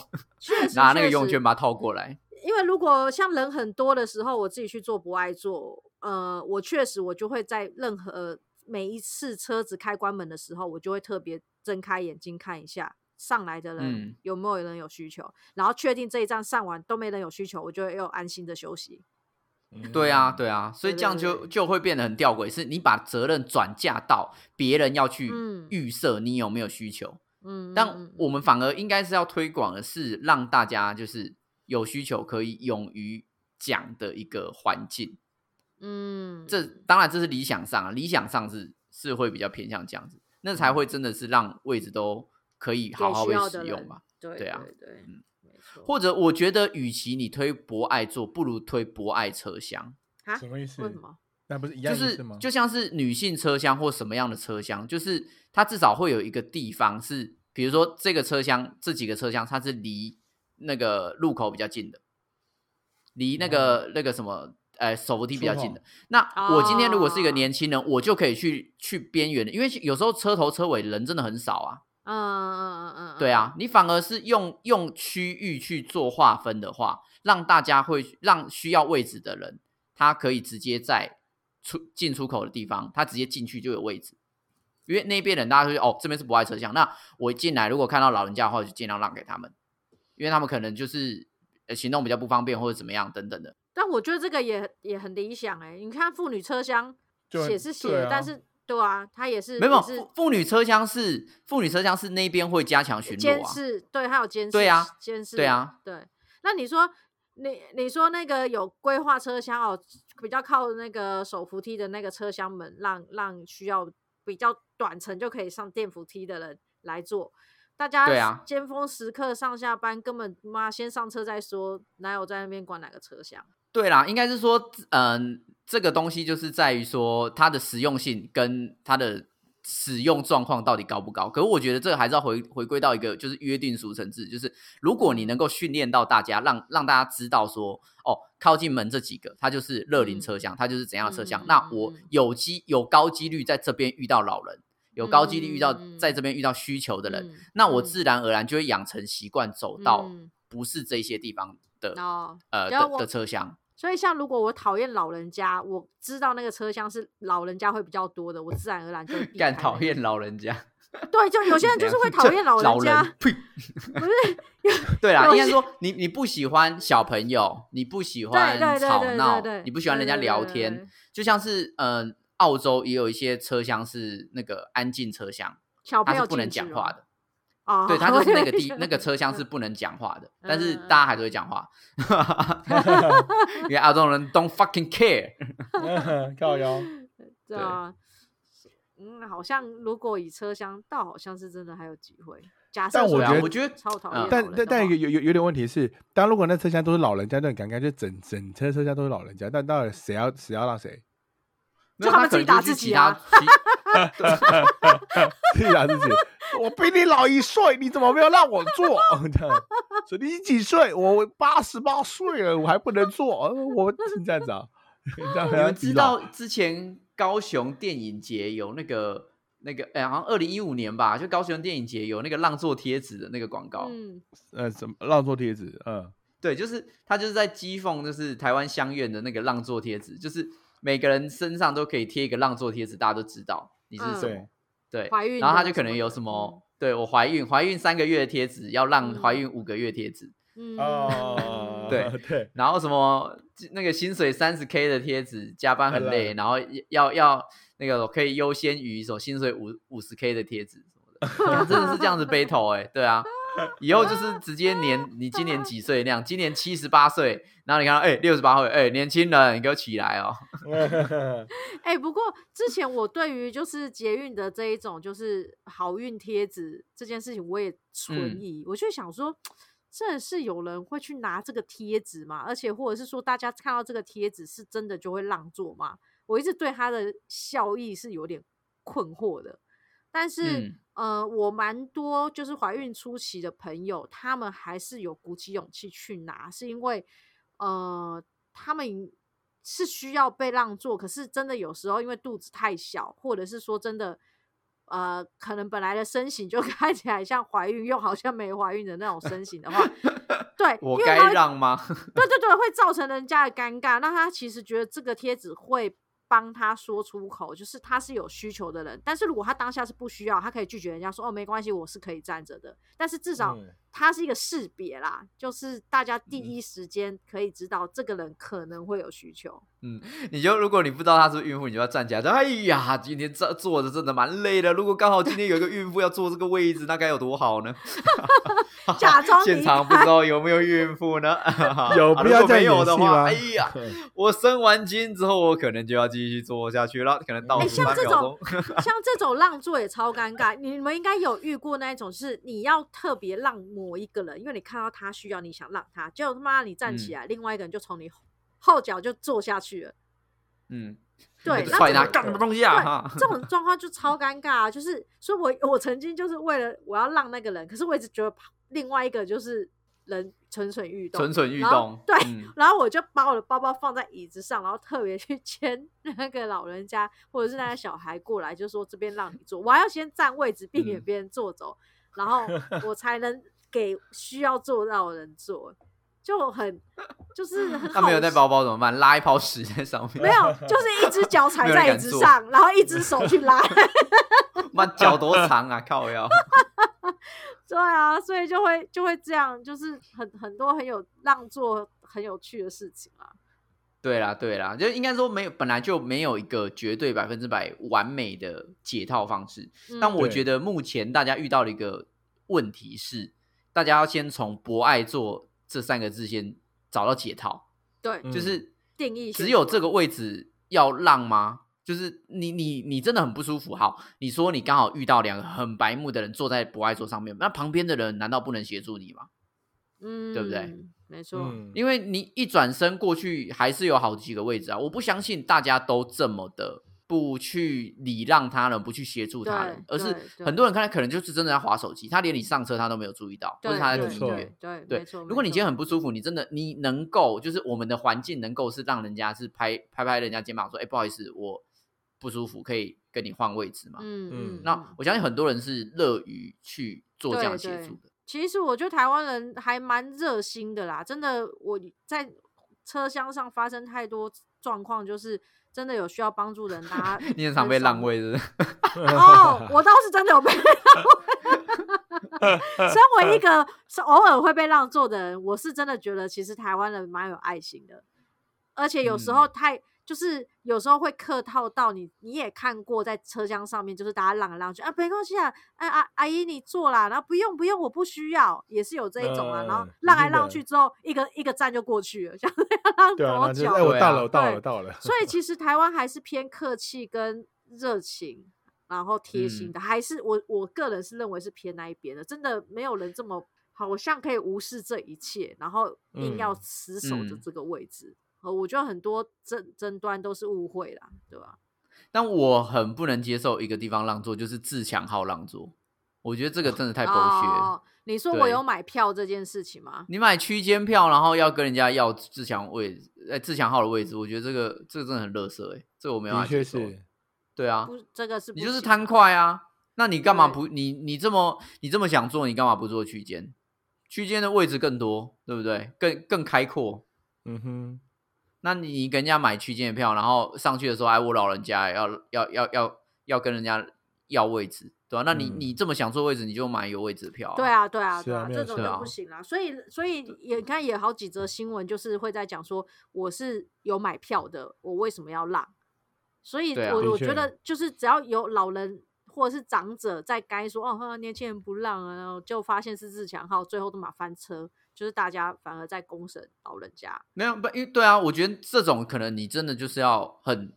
拿那个用圈把它套过来。因为如果像人很多的时候，我自己去做不爱做，呃，我确实我就会在任何每一次车子开关门的时候，我就会特别睁开眼睛看一下上来的人嗯有没有人有需求，然后确定这一站上完都没人有需求，我就会又安心的休息。对啊，对啊，所以对这样就就会变得很吊诡，是你把责任转嫁到别人要去嗯预设你有没有需求，嗯，但嗯我们反而应该是要推广的是让大家就是有需求可以勇于讲的一个环境。嗯，这当然这是理想上啊，理想上是是会比较偏向这样子，那才会真的是让位置都可以好好被使用嘛。对对啊对对，嗯。或者我觉得，与其你推博爱座，不如推博爱车厢。啊什么意思？为什么？那不是一就是样意思吗？就像是女性车厢或什么样的车厢，就是它至少会有一个地方是，比如说这个车厢这几个车厢，它是离那个路口比较近的，离那个、那个什么呃手扶梯比较近的。那我今天如果是一个哦年轻人，我就可以去去边缘的，因为有时候车头车尾人真的很少啊。嗯嗯嗯嗯，对啊，你反而是用用区域去做划分的话，让大家会让需要位置的人，他可以直接在出进出口的地方，他直接进去就有位置。因为那边人大家就哦这边是不爱车厢，那我进来如果看到老人家的话，就尽量让给他们，因为他们可能就是呃行动比较不方便或者怎么样等等的。但我觉得这个也也很理想哎、你看妇女车厢写是写，但是对啊，他也是没有是妇妇女车厢是妇女车厢是那边会加强巡逻啊，监视，对，还有监视，对啊监视，对啊，对。那你说，你你说那个有规划车厢哦，比较靠那个手扶梯的那个车厢门，让让需要比较短程就可以上电扶梯的人来坐。大家对啊尖峰时刻上下班，根本妈先上车再说，哪有在那边管哪个车厢？对啦，应该是说，嗯、这个东西就是在于说它的实用性跟它的使用状况到底高不高。可是我觉得这个还是要回回归到一个就是约定俗成制，就是如果你能够训练到大家，让让大家知道说，哦，靠近门这几个，它就是乐龄车厢，它就是怎样的车厢。嗯那我有机有高几率在这边遇到老人，有高几率遇到嗯在这边遇到需求的人，嗯那我嗯自然而然就会养成习惯，走到嗯不是这些地方的、哦，呃的车厢。所以像如果我讨厌老人家，我知道那个车厢是老人家会比较多的，我自然而然就干讨厌老人家，对，就有些人就是会讨厌老老人家，呸！不是对啦，应该说你你不喜欢小朋友，你不喜欢吵闹你不喜欢人家聊天对，就像是呃，澳洲也有一些车厢是那个安静车厢，小朋友它是不能讲话的。哦，对，他就是那个地那个车厢是不能讲话的，但是嗯大家还是会讲话，因为澳洲人 don't fucking care。靠腰。对啊，嗯，好像如果以车厢，倒好像是真的还有机会。假设但我觉得我觉得嗯超讨厌老但但但有有有点问题是，当如果那车厢都是老人家，就很尴尬，就整整车车厢都是老人家，但到底谁要谁要让谁？就他们自己打自己啊 自己打自己，我比你老一岁，你怎么没有让我做？这样，说你几岁？我八十八岁了，我还不能做，呃我是这样子啊？这样你们知道之前高雄电影节有那个那个，哎、好像二零一五年吧，就高雄电影节有那个让座贴纸的那个广告。嗯，呃什么让座贴纸？嗯，对，就是他就是在讥讽，就是台湾乡院的那个让座贴纸，就是每个人身上都可以贴一个让座贴纸，大家都知道你是什么。对对，怀孕然后他就可能有什么对我怀孕，怀孕三个月的贴纸要让怀孕五个月贴纸，嗯哦，对 对，然后什么那个薪水三十 K 的贴纸，加班很累，然后要要那个可以优先于什么薪水五五十 K 的贴纸什么的，真的是这样子 battle 哎、对啊，以后就是直接年 你今年几岁那样，今年七十八岁，然后你看到哎六十八岁，哎年轻人，你给我起来哦，哎、不过之前我对于就是捷运的这一种就是好运贴纸这件事情，我也存嗯疑。我就想说，真的是有人会去拿这个贴纸吗？而且或者是说，大家看到这个贴纸是真的就会让座吗？我一直对它的效益是有点困惑的。但是，嗯呃，我蛮多就是怀孕初期的朋友，他们还是有鼓起勇气去拿，是因为呃，他们是需要被让座，可是真的有时候因为肚子太小，或者是说真的，呃，可能本来的身形就 看起来像怀孕又好像没怀孕的那种身形的话，对，我该让吗？对对对，会造成人家的尴尬。那他其实觉得这个贴纸会帮他说出口，就是他是有需求的人。但是如果他当下是不需要，他可以拒绝人家说哦没关系，我是可以站着的。但是至少它是一个识别啦，就是大家第一时间可以知道这个人可能会有需求。嗯你就如果你不知道她是孕妇，你就要站起来说：“哎呀，今天坐坐着真的蛮累的。如果刚好今天有一个孕妇要坐这个位置，那该有多好呢？” 假装现场不知道有没有孕妇呢？有啊如果必要这样没有的话，哎呀，我生完金之后，我可能就要继续坐下去了，可能到哎数像这种三秒钟。像这种让座也超尴尬，你们应该有遇过那一种，是你要特别让某一个人，因为你看到他需要，你想让他，结果他妈你站起嗯来，另外一个人就从你后后脚就坐下去了。嗯，对，就踹他那这种干什么东西啊？对这种状况就超尴尬、啊，就是所以我我曾经就是为了我要让那个人，可是我一直觉得另外一个就是人蠢蠢欲动，蠢蠢欲动。对，嗯然后我就把我的包包放在椅子上，然后特别去牵那个老人家或者是那个小孩过来，就说这边让你坐，我还要先占位置，避免嗯别人坐走，然后我才能给需要做到的人做，就很就是很 他没有带包包怎么办？拉一泡屎在上面，没有，就是一只脚踩在椅子上，然后一只手去拉。妈脚多长啊？靠腰。对啊，所以就会就会这样，就是很很多很有让做很有趣的事情啊。对啦，对啦，就应该说没有，本来就没有一个绝对百分之百完美的解套方式。但我对觉得目前大家遇到的一个问题是，大家要先从博爱座这三个字先找到解套，对嗯就是定义只有这个位置要让吗？就是你你你真的很不舒服。好，你说你刚好遇到两个很白目的人坐在博爱座上面，那旁边的人难道不能协助你吗？嗯，对不对？没错，嗯，因为你一转身过去，还是有好几个位置啊！我不相信大家都这么的不去礼让他人，不去协助他人，而是很多人看来可能就是真的在划手机，他连你上车他都没有注意到，或对是他在听音乐。对对没错。如果你今天很不舒服，你真的你能够就是我们的环境能够是让人家是拍拍拍人家肩膀说，哎，不好意思，我不舒服，可以跟你换位置吗？嗯嗯嗯，那我相信很多人是乐于去做这样协助的。其实我觉得台湾人还蛮热心的啦，真的，我在车厢上发生太多状况，就是真的有需要帮助的人，大家 你很常被让位是不是？哦，我倒是真的有被 让位。身为一个是偶尔会被让座的人，我是真的觉得其实台湾人蛮有爱心的，而且有时候太、就是有时候会客套到你，你也看过在车厢上面，就是大家让来让去啊，没关系啊，哎阿阿姨你坐啦，然后不用不用，我不需要，也是有这一种啊，然后嗯让来让去之后，一个一个站就过去了，像那样对啊，让多久？哎，我到了，我到了，到了。所以 其实台湾还是偏客气跟热情，然后贴心嗯的，还是我我个人是认为是偏那一边的，真的没有人这么好像可以无视这一切，然后硬要嗯死守着嗯这个位置。呃，我觉得很多争争端都是误会啦，对吧？但我很不能接受一个地方让座，就是自强号让座。我觉得这个真的太剥削了。哦，你说我有买票这件事情吗？你买区间票，然后要跟人家要自强位置，哎，自强号的位置，我觉得这个这个真的很垃圾哎，这个我没办的确法接受。是，对啊，不，这个是你不行就是贪快啊。那你干嘛不你你这么你这么想做，你干嘛不做区间？区间的位置更多，对不对？更更开阔。嗯哼，那你跟人家买区间的票，然后上去的时候，哎，我老人家要要要要要跟人家要位置，对吧、那你、嗯。你这么想坐位置，你就买有位置的票、对，啊，对啊，对啊，这种就啊不行啦。所以，所以也你看，也好几则新闻，就是会在讲说，我是有买票的，我为什么要让？所以我，我觉得就是只要有老人或者是长者在该说哦，呵年轻人不让啊，然后就发现是自强号，最后都马翻车，就是大家反而在公审老人家。没有不，因为对啊，我觉得这种可能你真的就是要很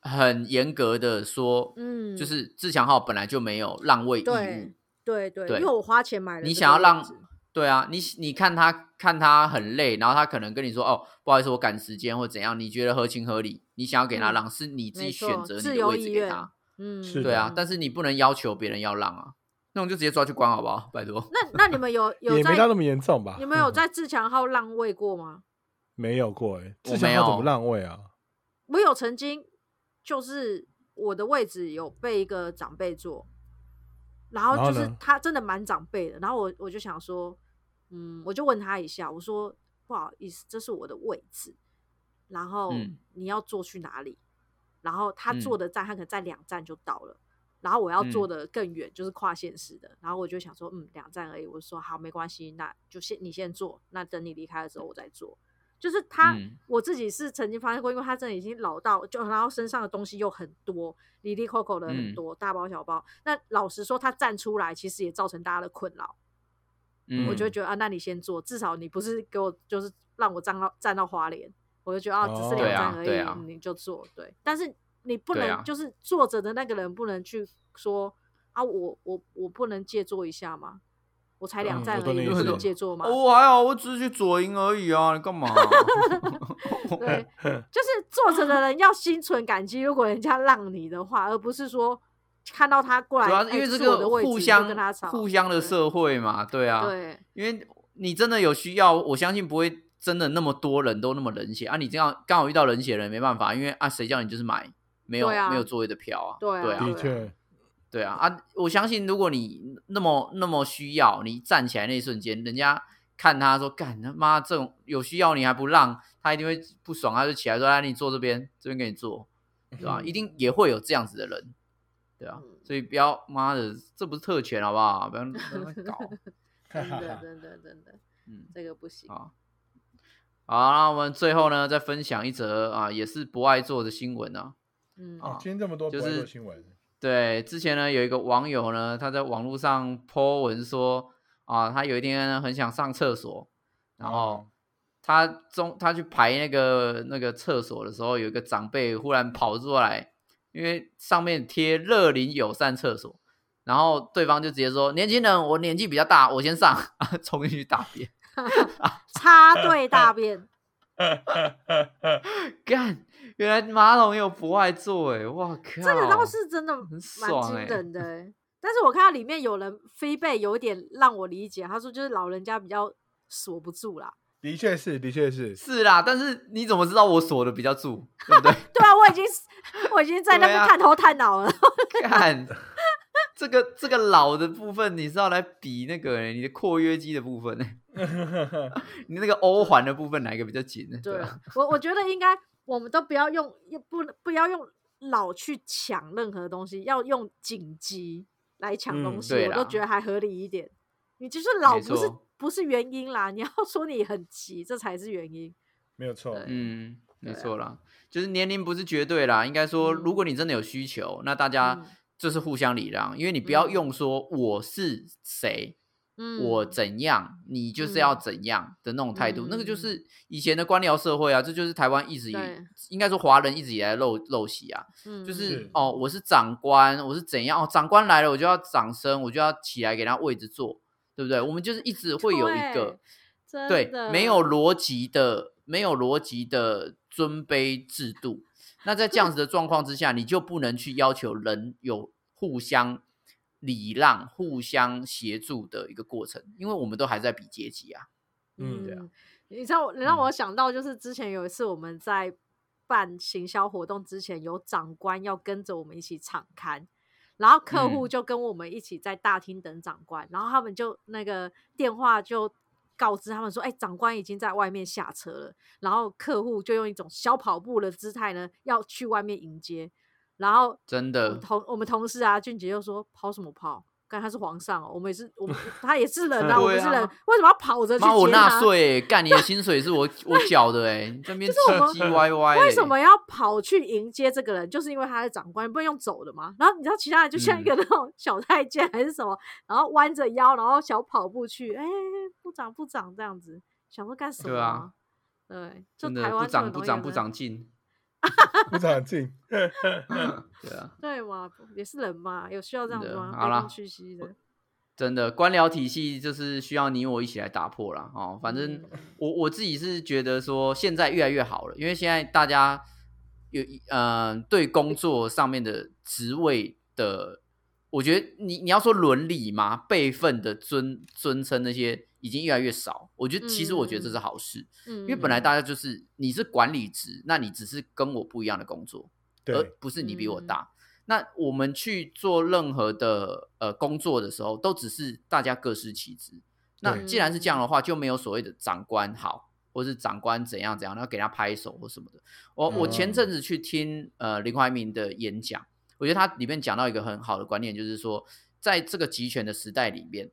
很严格的说，嗯，就是自强号本来就没有让位义对务，对对，对因为我花钱买了，你想要让。对啊，你你看他看他很累，然后他可能跟你说哦，不好意思，我赶时间或怎样，你觉得合情合理，你想要给他嗯让，是你自己选择你的位置给他。嗯，是对啊嗯，但是你不能要求别人要让啊，那种就直接抓去关好不好？拜托。那那你们有 有在也没到那么严重吧？你们有在自强号让位过吗？没有过哎，自强号怎么让位啊？我有曾经就是我的位置有被一个长辈坐，然后就是他真的蛮长辈的，然后我我就想说，嗯，我就问他一下，我说不好意思，这是我的位置，然后嗯你要坐去哪里？然后他嗯坐的站，他可能在两站就到了。然后我要坐嗯的更远，就是跨县市的。然后我就想说，嗯，两站而已。我就说好，没关系，那就先你先坐，那等你离开的时候我再坐。就是他，嗯我自己是曾经发现过，因为他真的已经老到，就然后身上的东西又很多，里里扣扣的很嗯多，大包小包。那老实说，他站出来其实也造成大家的困扰。嗯我就会觉得啊，那你先坐，至少你不是给我就是让我站到站到花莲，我就觉得啊，只是哦两站而已，对啊啊你就坐。对，但是你不能就是坐着的那个人不能去说啊，我我我不能借坐一下吗？我才两嗯站而已，你不能借坐吗？哦，我还好，我只是去左营而已啊，你干嘛？对，就是坐着的人要心存感激，如果人家让你的话，而不是说看到他过来，主要是因为这个互相跟他吵，互相的社会嘛，对啊，对因为你真的有需要，我相信不会真的那么多人都那么冷血啊。你这样刚好遇到冷血的人，没办法，因为啊，谁叫你就是买没有、啊没有座位的票啊？对啊对啊，的确，对啊啊！我相信如果你那么那么需要，你站起来那一瞬间，人家看他说干他妈这种有需要你还不让，他一定会不爽，他就起来说：“来，你坐这边，这边给你坐，对吧？”嗯 一定也会有这样子的人，对啊，嗯所以不要妈的，这不是特权好不好？不要不要乱搞，真的真的真的，嗯，这个不行。好。好，那我们最后呢，再分享一则啊，也是不爱做的新闻啊。嗯。哦啊，今天这么多新闻，对，之前呢有一个网友呢，他在网络上 po 文说啊，他有一天呢很想上厕所，然后哦。他中他去排那个那个厕所的时候，有一个长辈忽然跑出来，因为上面贴乐龄友善厕所，然后对方就直接说：“年轻人，我年纪比较大，我先上啊。”冲进去大便，插队大便，干，原来马桶有不爱做哎，哇靠，这个倒是真的很蛮爽欸惊人的 欸。但是我看到里面有人飞背有一点让我理解，他说就是老人家比较锁不住啦。的确是，的确是，是啦，但是你怎么知道我锁的比较住，对不对？对啊，我已经 我已经在那边探头探脑了。看这个这个老的部分，你是要来比那个欸你的括约肌的部分呢？你那个欧环的部分哪一个比较紧呢？对啊，我我觉得应该我们都不要用不不要用老去抢任何东西，要用紧急来抢东嗯西，我都觉得还合理一点。你就是老不是不是原因啦，你要 说你很急，这才是原因。没有错，嗯，没错啦，就是年龄不是绝对啦，应该说，如果你真的有需求，那大家嗯就是互相礼让，因为你不要嗯用说我是谁，嗯，我怎样，你就是要嗯怎样的那种态度，那个就嗯是。以前的官僚社会啊，这就是台湾一直以对应该说华人一直以来的陋陋习啊，嗯就是是。哦，我是长官，我是怎样哦，长官来了我就要掌声，我就要起来给他位置坐，对不对？我们就是一直会有一个对没有逻辑的、没有逻辑的尊卑制度。那在这样子的状况之下，你就不能去要求人有互相礼让、互相协助的一个过程，因为我们都还在比阶级啊。嗯对啊嗯，你知道，你让嗯我想到就是之前有一次我们在办行销活动之前，有长官要跟着我们一起敞刊，然后客户嗯。就跟我们一起在大厅等长官，然后他们就那个电话就告知他们说，哎、长官已经在外面下车了，然后客户就用一种小跑步的姿态呢，要去外面迎接，然后真的同我们同事啊，俊杰又说跑什么跑？干他是皇上哦，我们也是，我们 他也是人啊，我们是人，啊为什么要跑着去妈，我接他？纳税、欸，干你的薪水是我 我缴的哎、你这边 唧唧歪歪、为什么要跑去迎接这个人？就是因为他是长官，不能用走的嘛。然后你知道其他人就像一个嗯那种小太监还是什么，然后弯着腰，然后小跑步去，哎、部长部长这样子，想说干什么、对啊？对，就真的台湾不长不长不长进？不长进。对啊，对嘛，也是人嘛，有需要这样子吗？好啦屈膝的，真的官僚体系就是需要你我一起来打破了哦。反正嗯我我自己是觉得说现在越来越好了，因为现在大家有呃对工作上面的职位的，我觉得你你要说伦理嘛，辈分的尊尊称那些已经越来越少。我觉得其实我觉得这是好事，嗯，因为本来大家就是你是管理职，那你只是跟我不一样的工作，而，不是你比我嗯大。那我们去做任何的呃工作的时候，都只是大家各司其职。那既然是这样的话，就没有所谓的长官好，或是长官怎样怎样，然后给他拍手或什么的。我我前嗯阵子去听呃林怀民的演讲，我觉得他里面讲到一个很好的观念，就是说在这个集权的时代里面，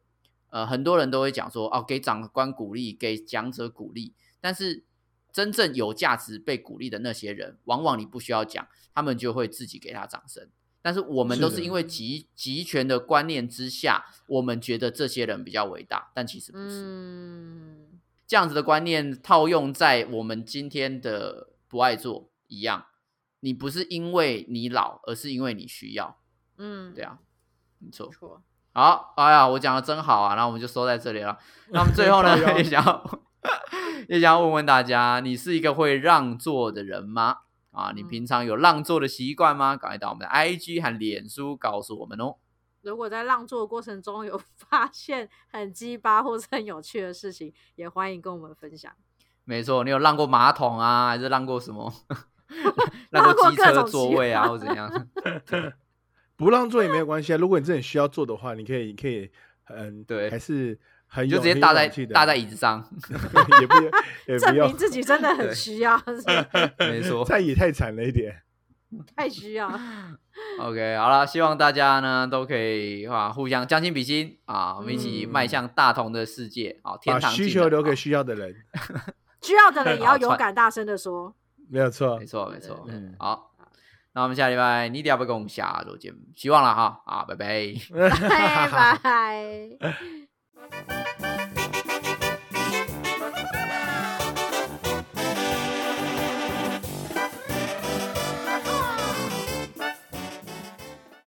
呃，很多人都会讲说哦，给长官鼓励，给讲者鼓励，但是真正有价值被鼓励的那些人，往往你不需要讲，他们就会自己给他掌声。但是我们都是因为集集权的观念之下，我们觉得这些人比较伟大，但其实不是。嗯，这样子的观念套用在我们今天的不爱做一样，你不是因为你老，而是因为你需要。嗯，对啊，没错没。错，好，哎呀，我讲的真好啊，那我们就收在这里了。那我们最后呢也想要 也想要问问大家，你是一个会让座的人吗？啊，你嗯平常有让座的习惯吗？赶快到我们的 IG 和脸书告诉我们哦。如果在让座的过程中有发现很鸡巴或是很有趣的事情，也欢迎跟我们分享。没错，你有让过马桶啊，还是让过什么？让 让过机车座位啊，或怎样？不让座也没有关系啊。如果你真的需要做的话，你可以，你可以，嗯，对还是很就直接搭在搭在椅子上，也不也不证明，自己真的很需要，是没错。太也太惨了一点。太需要。OK，好了，希望大家呢都可以啊互相将心比心啊，我们一起嗯迈向大同的世界啊，天堂需求留给啊需要的人。需要的人也要勇敢大声的说。没有错没。错，没对错。嗯好，那我们下礼拜你得要不要跟我们下周见？希望了哈啊，拜拜，拜拜。